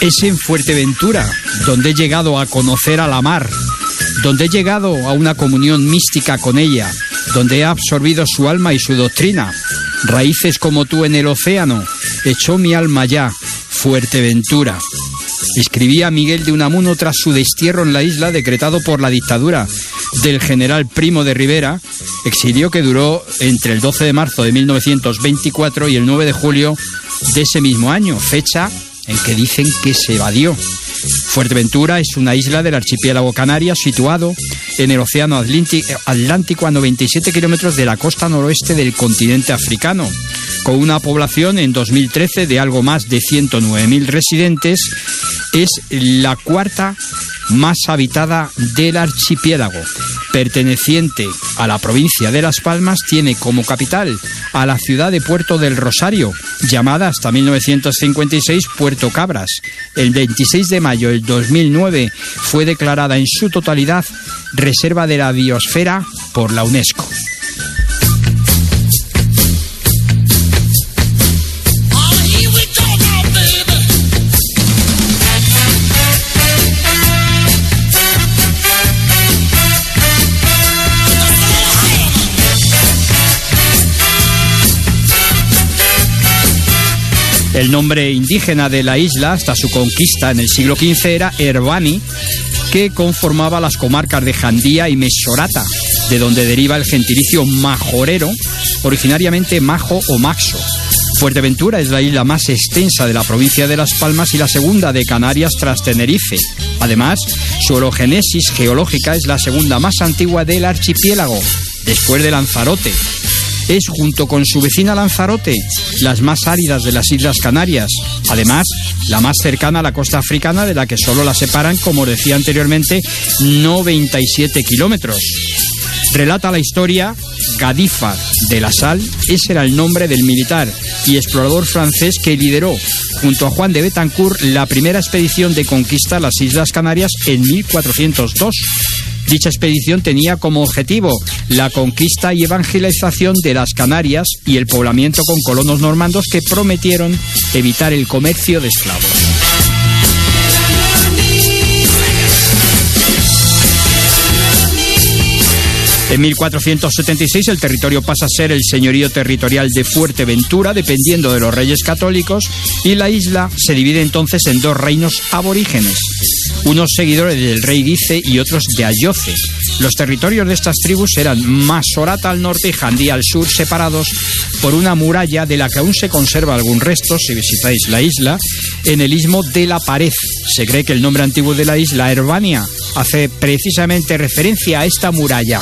Es en Fuerteventura, donde he llegado a conocer a la mar, donde he llegado a una comunión mística con ella, donde he absorbido su alma y su doctrina. Raíces como tú en el océano, echó mi alma ya, Fuerteventura. Escribía Miguel de Unamuno tras su destierro en la isla decretado por la dictadura del general Primo de Rivera, exilio que duró entre el 12 de marzo de 1924 y el 9 de julio de ese mismo año, fecha en que dicen que se evadió. Fuerteventura es una isla del archipiélago Canarias situado en el Océano Atlántico a 97 kilómetros de la costa noroeste del continente africano, con una población en 2013 de algo más de 109.000 residentes, es la cuarta más habitada del archipiélago. Perteneciente a la provincia de Las Palmas, tiene como capital a la ciudad de Puerto del Rosario, llamada hasta 1956 Puerto Cabras. El 26 de mayo del 2009 fue declarada en su totalidad Reserva de la Biosfera por la UNESCO. El nombre indígena de la isla hasta su conquista en el siglo XV era Herbani, que conformaba las comarcas de Jandía y Mesorata, de donde deriva el gentilicio majorero, originariamente majo o maxo. Fuerteventura es la isla más extensa de la provincia de Las Palmas y la segunda de Canarias tras Tenerife. Además, su orogénesis geológica es la segunda más antigua del archipiélago, después de Lanzarote, es, junto con su vecina Lanzarote, las más áridas de las Islas Canarias. Además, la más cercana a la costa africana, de la que solo la separan, como decía anteriormente, 97 kilómetros. Relata la historia Gadifar de la Sal, ese era el nombre del militar y explorador francés que lideró, junto a Juan de Betancourt, la primera expedición de conquista a las Islas Canarias en 1402. Dicha expedición tenía como objetivo la conquista y evangelización de las Canarias y el poblamiento con colonos normandos que prometieron evitar el comercio de esclavos. En 1476 el territorio pasa a ser el señorío territorial de Fuerteventura, dependiendo de los reyes católicos, y la isla se divide entonces en dos reinos aborígenes, unos seguidores del rey Guice y otros de Ayoce. Los territorios de estas tribus eran Masorata al norte y Jandía al sur, separados por una muralla de la que aún se conserva algún resto, si visitáis la isla, en el istmo de la Pared. Se cree que el nombre antiguo de la isla, Herbania, hace precisamente referencia a esta muralla.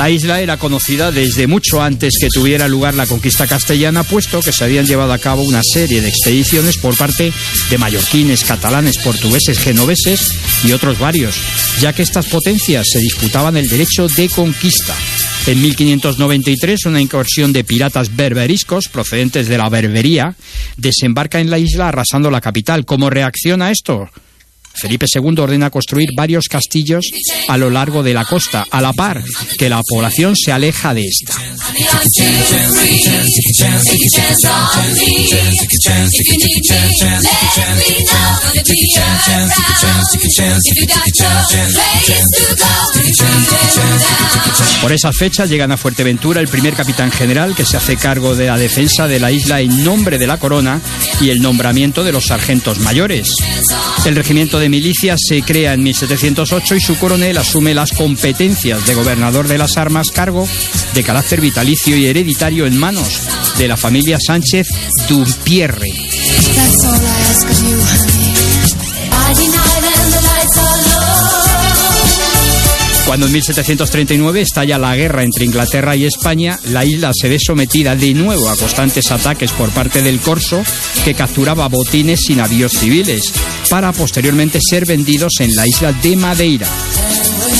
La isla era conocida desde mucho antes que tuviera lugar la conquista castellana, puesto que se habían llevado a cabo una serie de expediciones por parte de mallorquines, catalanes, portugueses, genoveses y otros varios, ya que estas potencias se disputaban el derecho de conquista. En 1593, una incursión de piratas berberiscos procedentes de la Berbería desembarca en la isla arrasando la capital. ¿Cómo reacciona esto? Felipe II ordena construir varios castillos a lo largo de la costa, a la par que la población se aleja de esta. Por esas fechas llegan a Fuerteventura el primer capitán general que se hace cargo de la defensa de la isla en nombre de la corona y el nombramiento de los sargentos mayores. El regimiento de milicias se crea en 1708 y su coronel asume las competencias de gobernador de las armas, cargo de carácter vitalicio y hereditario en manos de la familia Sánchez Dumpierre. Cuando en 1739 estalla la guerra entre Inglaterra y España, la isla se ve sometida de nuevo a constantes ataques por parte del Corso, que capturaba botines y navíos civiles, para posteriormente ser vendidos en la isla de Madeira.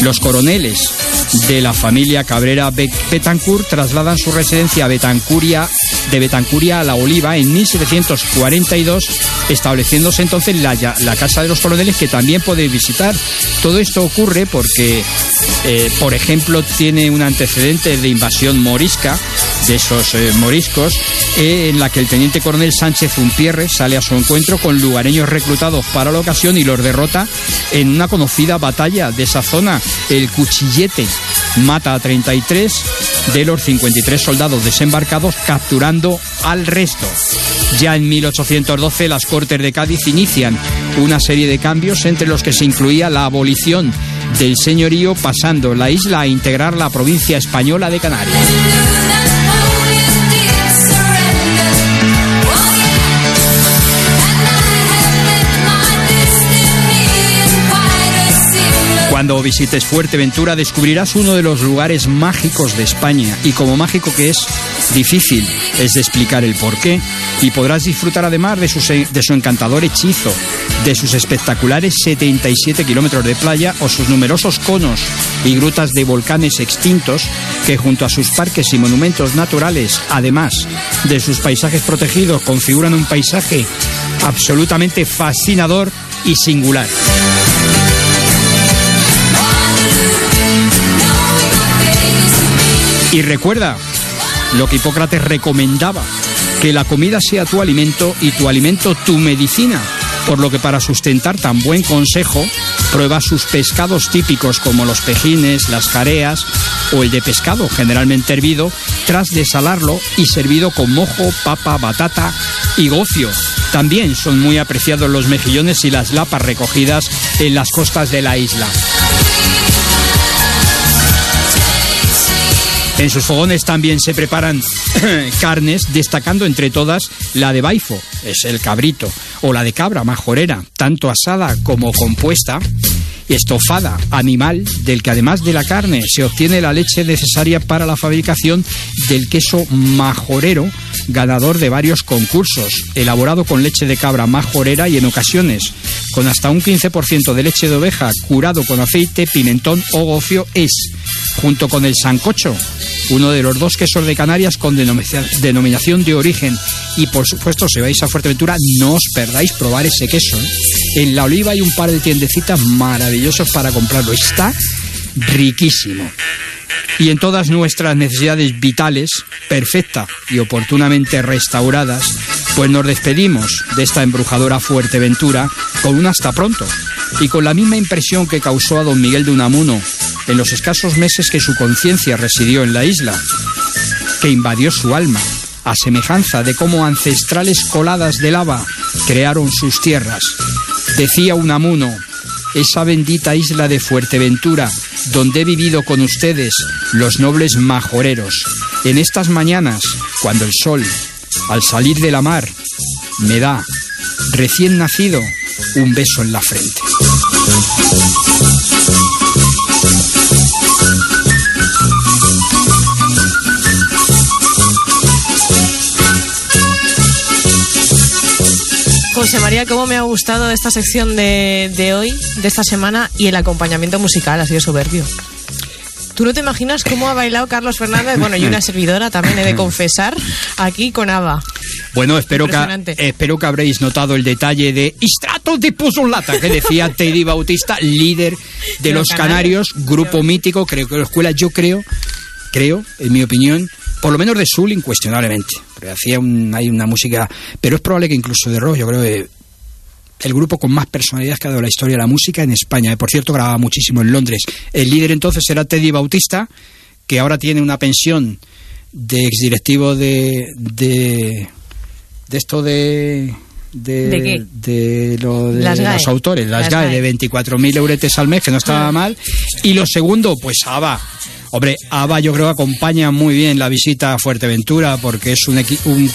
Los coroneles de la familia Cabrera Betancourt trasladan su residencia a Betancuria, de Betancuria a La Oliva en 1742, estableciéndose entonces la, la Casa de los Coroneles que también podéis visitar. Todo esto ocurre porque, eh, por ejemplo, tiene un antecedente de invasión morisca de esos eh, moriscos, eh, en la que el teniente coronel Sánchez Zumpierre sale a su encuentro con lugareños reclutados para la ocasión y los derrota en una conocida batalla de esa zona, el Cuchillete. Mata a 33 de los 53 soldados desembarcados, capturando al resto. Ya en 1812 las Cortes de Cádiz inician una serie de cambios entre los que se incluía la abolición del señorío pasando la isla a integrar la provincia española de Canarias. Cuando visites Fuerteventura descubrirás uno de los lugares mágicos de España y como mágico que es, difícil es de explicar el porqué y podrás disfrutar además de su, de su encantador hechizo, de sus espectaculares 77 kilómetros de playa o sus numerosos conos y grutas de volcanes extintos que junto a sus parques y monumentos naturales, además de sus paisajes protegidos, configuran un paisaje absolutamente fascinador y singular. Y recuerda lo que Hipócrates recomendaba, que la comida sea tu alimento y tu alimento tu medicina, por lo que para sustentar tan buen consejo, prueba sus pescados típicos como los pejines, las jareas o el de pescado, generalmente hervido, tras desalarlo y servido con mojo, papa, batata y gocio. También son muy apreciados los mejillones y las lapas recogidas en las costas de la isla. En sus fogones también se preparan carnes, destacando entre todas la de baifo, es el cabrito, o la de cabra majorera, tanto asada como compuesta, estofada, animal, del que además de la carne se obtiene la leche necesaria para la fabricación del queso majorero, ganador de varios concursos, elaborado con leche de cabra majorera y en ocasiones con hasta un 15% de leche de oveja curado con aceite, pimentón o gofio es, junto con el sancocho, uno de los dos quesos de Canarias con denominación de origen. Y por supuesto, si vais a Fuerteventura, no os perdáis probar ese queso. ¿eh? En La Oliva hay un par de tiendecitas maravillosos para comprarlo. Está riquísimo. Y en todas nuestras necesidades vitales, perfecta y oportunamente restauradas, pues nos despedimos de esta embrujadora Fuerteventura con un hasta pronto y con la misma impresión que causó a don Miguel de Unamuno en los escasos meses que su conciencia residió en la isla, que invadió su alma, a semejanza de cómo ancestrales coladas de lava crearon sus tierras. Decía Unamuno, esa bendita isla de Fuerteventura, donde he vivido con ustedes, los nobles majoreros, en estas mañanas, cuando el sol, al salir de la mar, me da, recién nacido, un beso en la frente. José María, ¿cómo me ha gustado esta sección de, de hoy, de esta semana, y el acompañamiento musical ha sido soberbio? ¿Tú no te imaginas cómo ha bailado Carlos Fernández? Bueno, y una servidora también he de confesar, aquí con Ava. Bueno, espero que, espero que habréis notado el detalle de Istrato de Puzzolata que decía Teddy Bautista, líder de, los, Canarios, grupo mítico, creo que la escuela, yo creo, creo, en mi opinión, por lo menos de Soul incuestionablemente, hacía hay una música, pero es probable que incluso de rock, yo creo que el grupo con más personalidad que ha dado la historia de la música en España. Por cierto, grababa muchísimo en Londres. El líder entonces era Teddy Bautista, que ahora tiene una pensión de exdirectivo de, de esto de... De, ¿De, lo de los autores, las, GAE, de 24.000 euretes al mes, que no estaba ah. mal. Y lo segundo, pues ABBA. Hombre, ABBA yo creo que acompaña muy bien la visita a Fuerteventura porque es un, un,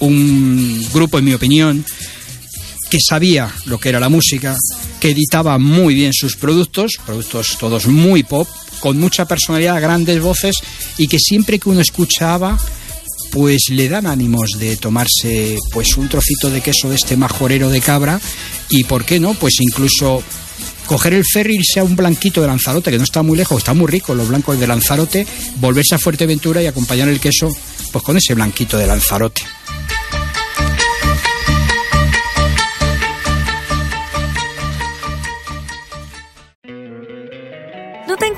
un grupo, en mi opinión, que sabía lo que era la música, que editaba muy bien sus productos, productos todos muy pop, con mucha personalidad, grandes voces y que siempre que uno escuchaba pues le dan ánimos de tomarse pues un trocito de queso de este majorero de cabra y por qué no, pues incluso coger el ferry irse a un blanquito de Lanzarote que no está muy lejos, está muy rico los blancos de Lanzarote, volverse a Fuerteventura y acompañar el queso pues con ese blanquito de Lanzarote.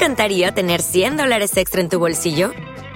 encantaría tener 100 dólares extra en tu bolsillo?